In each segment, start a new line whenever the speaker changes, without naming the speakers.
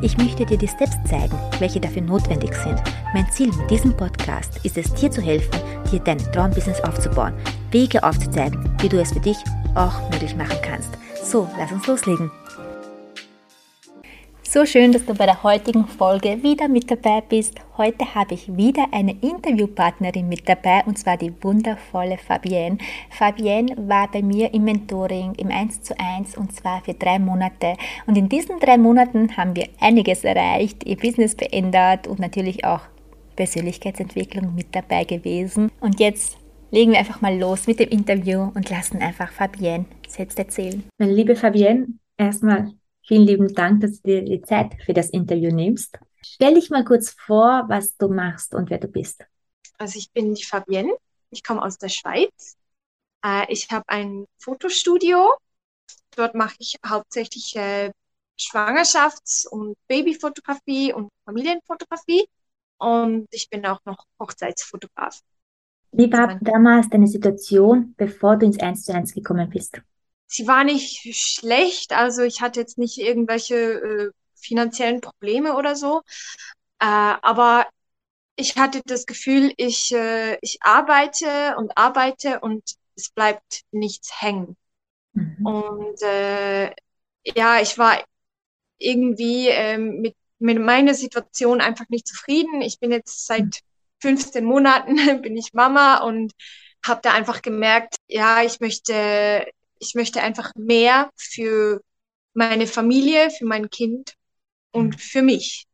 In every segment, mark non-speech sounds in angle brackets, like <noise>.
Ich möchte dir die Steps zeigen, welche dafür notwendig sind. Mein Ziel mit diesem Podcast ist es, dir zu helfen, dir dein Traumbusiness aufzubauen, Wege aufzuzeigen, wie du es für dich auch möglich machen kannst. So, lass uns loslegen. So schön, dass du bei der heutigen Folge wieder mit dabei bist. Heute habe ich wieder eine Interviewpartnerin mit dabei und zwar die wundervolle Fabienne. Fabienne war bei mir im Mentoring im 1 zu 1 und zwar für drei Monate. Und in diesen drei Monaten haben wir einiges erreicht, ihr Business verändert und natürlich auch Persönlichkeitsentwicklung mit dabei gewesen. Und jetzt legen wir einfach mal los mit dem Interview und lassen einfach Fabienne selbst erzählen.
Meine liebe Fabienne, erstmal Vielen lieben Dank, dass du dir die Zeit für das Interview nimmst. Stell dich mal kurz vor, was du machst und wer du bist.
Also ich bin die Fabienne, ich komme aus der Schweiz. Äh, ich habe ein Fotostudio. Dort mache ich hauptsächlich äh, Schwangerschafts- und Babyfotografie und Familienfotografie. Und ich bin auch noch Hochzeitsfotograf.
Wie war damals deine Situation, bevor du ins 1 zu 1 gekommen bist?
Sie war nicht schlecht, also ich hatte jetzt nicht irgendwelche äh, finanziellen Probleme oder so, äh, aber ich hatte das Gefühl, ich, äh, ich arbeite und arbeite und es bleibt nichts hängen. Mhm. Und äh, ja, ich war irgendwie ähm, mit, mit meiner Situation einfach nicht zufrieden. Ich bin jetzt seit 15 Monaten <laughs> bin ich Mama und habe da einfach gemerkt, ja, ich möchte ich möchte einfach mehr für meine Familie, für mein Kind und mhm. für mich.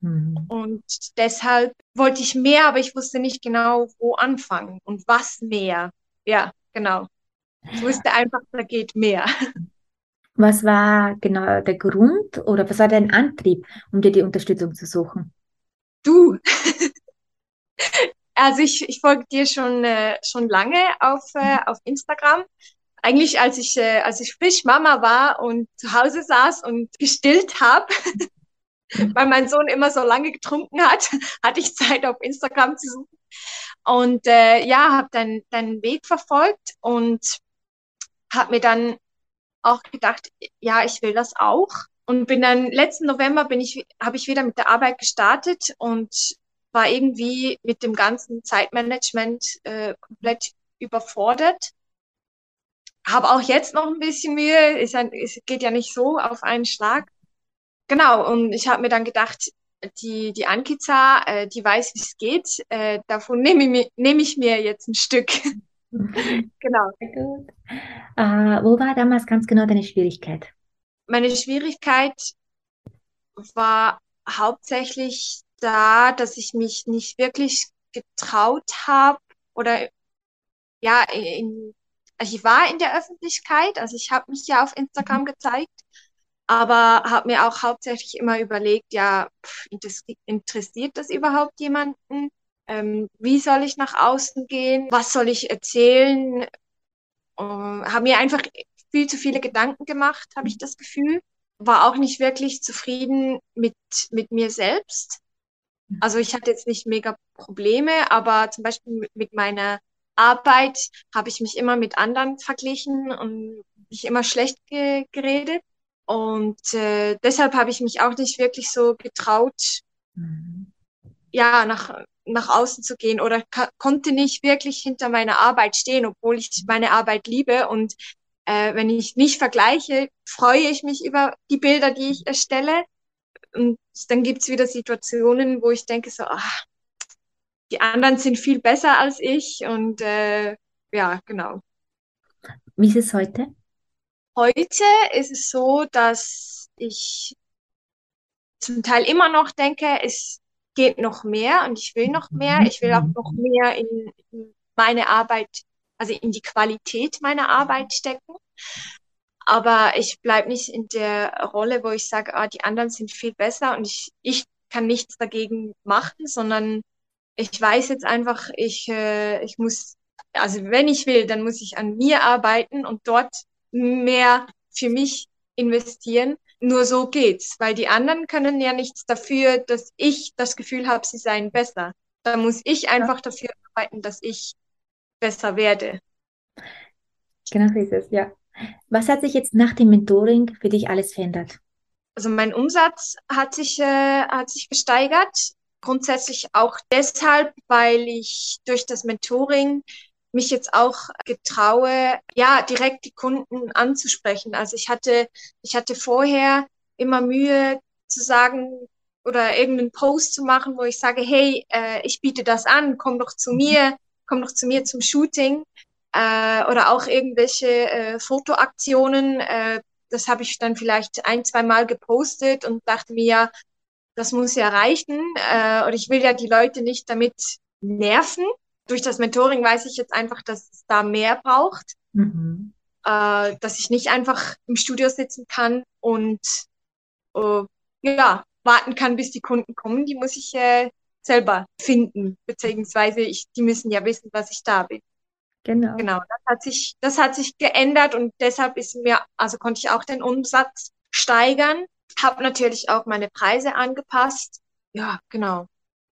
Mhm. Und deshalb wollte ich mehr, aber ich wusste nicht genau, wo anfangen und was mehr. Ja, genau. Ich wusste einfach, da geht mehr. <laughs>
Was war genau der Grund oder was war dein Antrieb, um dir die Unterstützung zu suchen?
Du. <laughs> also ich, ich folge dir schon, äh, schon lange auf, äh, auf Instagram eigentlich als ich, äh, als ich frisch Mama war und zu Hause saß und gestillt habe, <laughs> weil mein Sohn immer so lange getrunken hat, <laughs> hatte ich Zeit auf Instagram zu suchen. Und äh, ja, habe dann deinen Weg verfolgt und habe mir dann auch gedacht, ja, ich will das auch. Und bin dann letzten November bin ich, habe ich wieder mit der Arbeit gestartet und war irgendwie mit dem ganzen Zeitmanagement äh, komplett überfordert habe auch jetzt noch ein bisschen Mühe. Ist ein, es geht ja nicht so auf einen Schlag. Genau, und ich habe mir dann gedacht, die, die Ankiza, äh, die weiß, wie es geht. Äh, davon nehme ich, nehm ich mir jetzt ein Stück. <laughs>
genau. Äh, wo war damals ganz genau deine Schwierigkeit?
Meine Schwierigkeit war hauptsächlich da, dass ich mich nicht wirklich getraut habe oder ja, in, also ich war in der Öffentlichkeit, also ich habe mich ja auf Instagram mhm. gezeigt, aber habe mir auch hauptsächlich immer überlegt, ja, pff, interessiert das überhaupt jemanden? Ähm, wie soll ich nach außen gehen? Was soll ich erzählen? Ähm, habe mir einfach viel zu viele Gedanken gemacht, habe ich das Gefühl. War auch nicht wirklich zufrieden mit, mit mir selbst. Also ich hatte jetzt nicht mega Probleme, aber zum Beispiel mit meiner Arbeit habe ich mich immer mit anderen verglichen und mich immer schlecht ge geredet. Und äh, deshalb habe ich mich auch nicht wirklich so getraut, mhm. ja, nach, nach außen zu gehen oder konnte nicht wirklich hinter meiner Arbeit stehen, obwohl ich meine Arbeit liebe. Und äh, wenn ich mich vergleiche, freue ich mich über die Bilder, die ich erstelle. Und dann gibt's wieder Situationen, wo ich denke so, ach, die anderen sind viel besser als ich und äh, ja, genau.
Wie ist es heute?
Heute ist es so, dass ich zum Teil immer noch denke, es geht noch mehr und ich will noch mehr. Ich will auch noch mehr in, in meine Arbeit, also in die Qualität meiner Arbeit stecken. Aber ich bleibe nicht in der Rolle, wo ich sage, ah, die anderen sind viel besser und ich, ich kann nichts dagegen machen, sondern ich weiß jetzt einfach, ich, äh, ich muss, also wenn ich will, dann muss ich an mir arbeiten und dort mehr für mich investieren. Nur so geht's, weil die anderen können ja nichts dafür, dass ich das Gefühl habe, sie seien besser. Da muss ich einfach dafür arbeiten, dass ich besser werde.
Genau so ist es, ja. Was hat sich jetzt nach dem Mentoring für dich alles verändert?
Also mein Umsatz hat sich, äh, hat sich gesteigert. Grundsätzlich auch deshalb, weil ich durch das Mentoring mich jetzt auch getraue, ja, direkt die Kunden anzusprechen. Also ich hatte, ich hatte vorher immer Mühe zu sagen oder irgendeinen Post zu machen, wo ich sage, hey, äh, ich biete das an, komm doch zu mir, komm doch zu mir zum Shooting äh, oder auch irgendwelche äh, Fotoaktionen. Äh, das habe ich dann vielleicht ein, zwei Mal gepostet und dachte mir, ja, das muss ja reichen. Äh, und ich will ja die Leute nicht damit nerven. Durch das Mentoring weiß ich jetzt einfach, dass es da mehr braucht. Mhm. Äh, dass ich nicht einfach im Studio sitzen kann und äh, ja, warten kann, bis die Kunden kommen. Die muss ich äh, selber finden, beziehungsweise ich, die müssen ja wissen, dass ich da bin. Genau. Genau. Das hat sich, das hat sich geändert und deshalb ist mir, also konnte ich auch den Umsatz steigern, habe natürlich auch meine Preise angepasst. Ja, genau.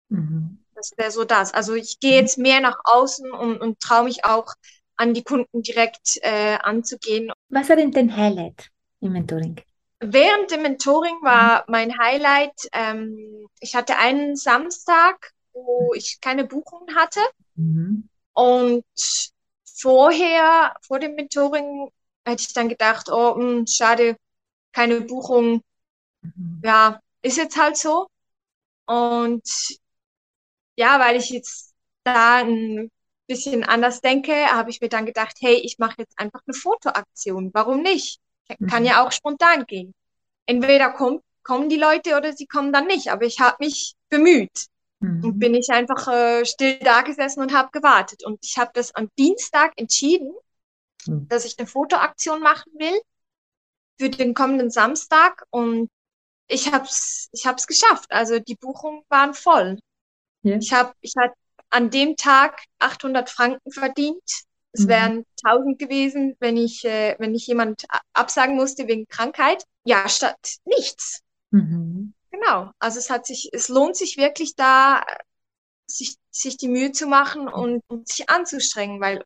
Mhm. Das wäre so das. Also ich gehe jetzt mehr nach außen und, und traue mich auch an die Kunden direkt äh, anzugehen.
Was war denn dein Highlight im Mentoring?
Während dem Mentoring war mhm. mein Highlight, ähm, ich hatte einen Samstag, wo ich keine Buchungen hatte. Mhm. Und vorher, vor dem Mentoring, hätte ich dann gedacht, oh, mh, hm, schade, keine Buchung. Mhm. Ja, ist jetzt halt so. Und ja, weil ich jetzt da ein bisschen anders denke, habe ich mir dann gedacht, hey, ich mache jetzt einfach eine Fotoaktion. Warum nicht? Kann mhm. ja auch spontan gehen. Entweder kommt, kommen die Leute oder sie kommen dann nicht. Aber ich habe mich bemüht. Mhm. Und bin ich einfach äh, still da gesessen und habe gewartet. Und ich habe das am Dienstag entschieden, mhm. dass ich eine Fotoaktion machen will für den kommenden Samstag. Und ich habe es ich hab's geschafft. Also die Buchungen waren voll. Ja. Ich habe ich hab an dem Tag 800 Franken verdient. Es mhm. wären 1000 gewesen, wenn ich, äh, wenn ich jemand absagen musste wegen Krankheit. Ja, statt nichts. Mhm. Genau. Also es hat sich, es lohnt sich wirklich da, sich, sich die Mühe zu machen und, und sich anzustrengen, weil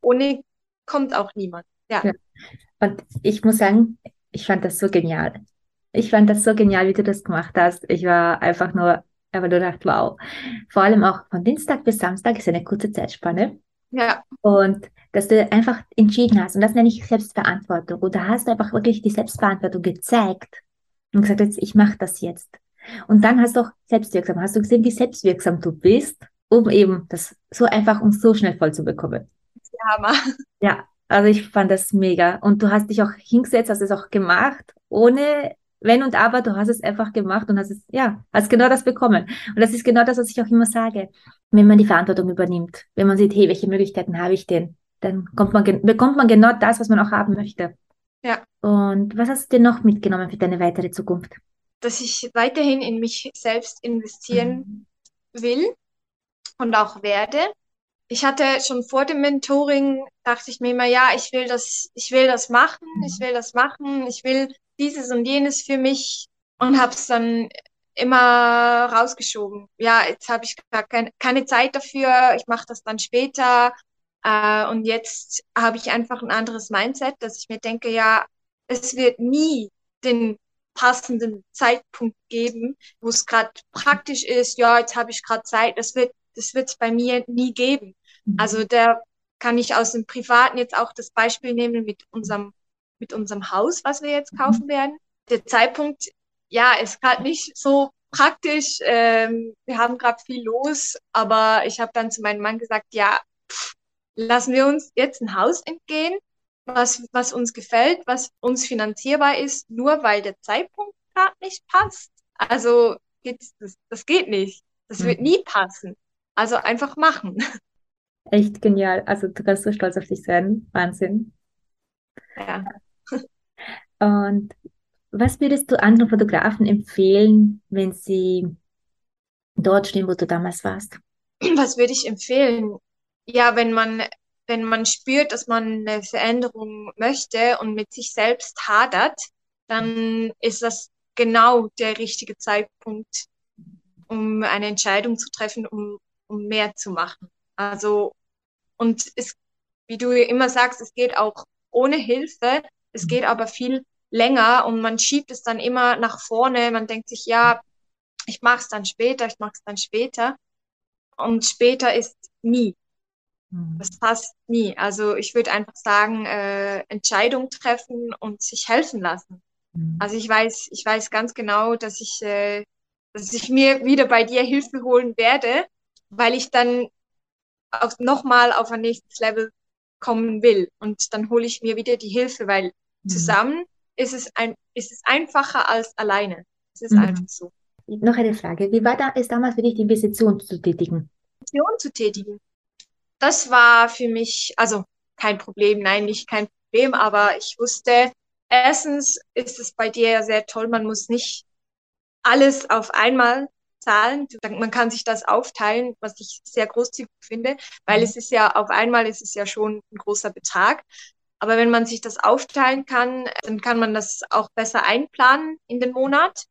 ohne kommt auch niemand. Ja. ja.
Und ich muss sagen, ich fand das so genial. Ich fand das so genial, wie du das gemacht hast. Ich war einfach nur, einfach nur gedacht, wow. Vor allem auch von Dienstag bis Samstag ist eine kurze Zeitspanne. Ja. Und dass du einfach entschieden hast, und das nenne ich Selbstverantwortung. Und da hast du einfach wirklich die Selbstverantwortung gezeigt und gesagt, jetzt, ich mache das jetzt. Und dann hast du auch selbstwirksam, hast du gesehen, wie selbstwirksam du bist, um eben das so einfach und so schnell voll zu bekommen. Hammer. Ja, also ich fand das mega. Und du hast dich auch hingesetzt, hast es auch gemacht, ohne wenn und aber, du hast es einfach gemacht und hast es, ja, hast genau das bekommen. Und das ist genau das, was ich auch immer sage. Wenn man die Verantwortung übernimmt, wenn man sieht, hey, welche Möglichkeiten habe ich denn, dann kommt man, bekommt man genau das, was man auch haben möchte. Ja. Und was hast du dir noch mitgenommen für deine weitere Zukunft?
Dass ich weiterhin in mich selbst investieren mhm. will und auch werde. Ich hatte schon vor dem Mentoring, dachte ich mir immer, ja, ich will das, ich will das machen, mhm. ich will das machen, ich will dieses und jenes für mich und habe es dann immer rausgeschoben. Ja, jetzt habe ich gar kein, keine Zeit dafür, ich mache das dann später. Äh, und jetzt habe ich einfach ein anderes Mindset, dass ich mir denke, ja, es wird nie den passenden Zeitpunkt geben, wo es gerade praktisch ist, ja, jetzt habe ich gerade Zeit, das wird das wird es bei mir nie geben. Mhm. Also da kann ich aus dem Privaten jetzt auch das Beispiel nehmen mit unserem mit unserem Haus, was wir jetzt mhm. kaufen werden. Der Zeitpunkt, ja, ist gerade nicht so praktisch. Ähm, wir haben gerade viel los, aber ich habe dann zu meinem Mann gesagt, ja, pff, lassen wir uns jetzt ein Haus entgehen, was, was uns gefällt, was uns finanzierbar ist, nur weil der Zeitpunkt gerade nicht passt. Also geht's, das, das geht nicht. Das mhm. wird nie passen. Also einfach machen. <laughs>
Echt genial. Also du kannst so stolz auf dich sein. Wahnsinn. Ja. Und was würdest du anderen Fotografen empfehlen, wenn sie dort stehen, wo du damals warst?
Was würde ich empfehlen? Ja, wenn man, wenn man spürt, dass man eine Veränderung möchte und mit sich selbst hadert, dann ist das genau der richtige Zeitpunkt, um eine Entscheidung zu treffen, um, um mehr zu machen. Also, und es, wie du immer sagst, es geht auch ohne Hilfe, es geht aber viel länger und man schiebt es dann immer nach vorne. Man denkt sich, ja, ich mache es dann später, ich mache es dann später. Und später ist nie. Mhm. Das passt nie. Also ich würde einfach sagen, äh, Entscheidung treffen und sich helfen lassen. Mhm. Also ich weiß, ich weiß ganz genau, dass ich, äh, dass ich mir wieder bei dir Hilfe holen werde, weil ich dann auch nochmal auf ein nächstes Level kommen will. Und dann hole ich mir wieder die Hilfe, weil mhm. zusammen ist es, ein, ist es einfacher als alleine. Es ist mhm. einfach so.
Noch eine Frage. Wie war da, es damals für dich, die Investition zu tätigen?
Investition zu tätigen? Das war für mich, also kein Problem, nein, nicht kein Problem, aber ich wusste, erstens ist es bei dir ja sehr toll, man muss nicht alles auf einmal zahlen. Man kann sich das aufteilen, was ich sehr großzügig finde, weil mhm. es ist ja auf einmal ist es ja schon ein großer Betrag. Aber wenn man sich das aufteilen kann, dann kann man das auch besser einplanen in den Monat.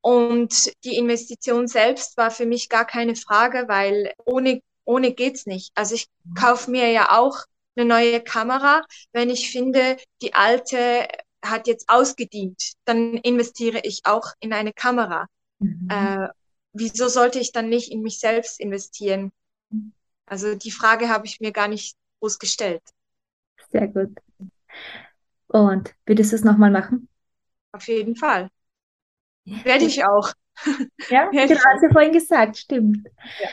Und die Investition selbst war für mich gar keine Frage, weil ohne, ohne geht's nicht. Also ich kaufe mir ja auch eine neue Kamera, wenn ich finde, die alte hat jetzt ausgedient, dann investiere ich auch in eine Kamera. Mhm. Äh, wieso sollte ich dann nicht in mich selbst investieren? Also die Frage habe ich mir gar nicht groß gestellt.
Sehr gut. Und würdest du es nochmal machen?
Auf jeden Fall. <laughs> Werde ich auch. <laughs>
Ja, genau, hast du vorhin gesagt, stimmt. Ja.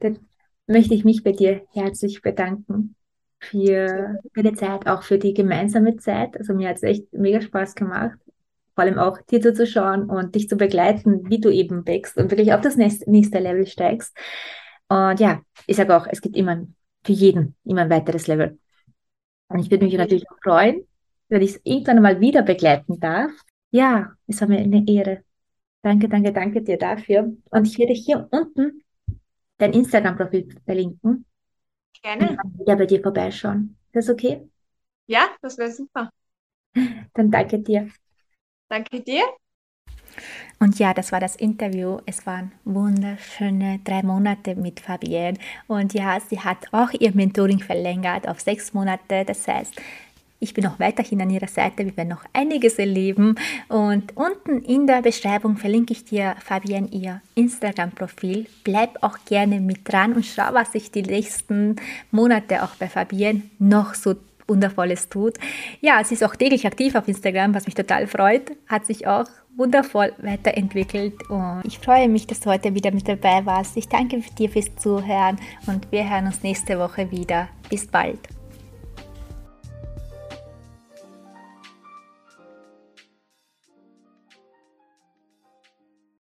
Dann möchte ich mich bei dir herzlich bedanken für, für die Zeit, auch für die gemeinsame Zeit. Also mir hat es echt mega Spaß gemacht vor allem auch dir zuzuschauen und dich zu begleiten, wie du eben wächst und wirklich auf das nächste Level steigst. Und ja, ich sage auch, es gibt immer für jeden immer ein weiteres Level. Und ich würde mich natürlich auch freuen, wenn ich es irgendwann mal wieder begleiten darf. Ja, es war mir eine Ehre. Danke, danke, danke dir dafür. Und ich werde hier unten dein Instagram-Profil verlinken.
Gerne.
Und wieder bei dir vorbeischauen. Ist das okay?
Ja, das wäre super. <laughs>
Dann danke dir.
Danke dir.
Und ja, das war das Interview. Es waren wunderschöne drei Monate mit Fabienne. Und ja, sie hat auch ihr Mentoring verlängert auf sechs Monate. Das heißt, ich bin noch weiterhin an ihrer Seite. Wir werden noch einiges erleben. Und unten in der Beschreibung verlinke ich dir Fabienne ihr Instagram-Profil. Bleib auch gerne mit dran und schau, was sich die nächsten Monate auch bei Fabienne noch so Wundervolles tut. Ja, sie ist auch täglich aktiv auf Instagram, was mich total freut. Hat sich auch wundervoll weiterentwickelt und ich freue mich, dass du heute wieder mit dabei warst. Ich danke dir fürs Zuhören und wir hören uns nächste Woche wieder. Bis bald.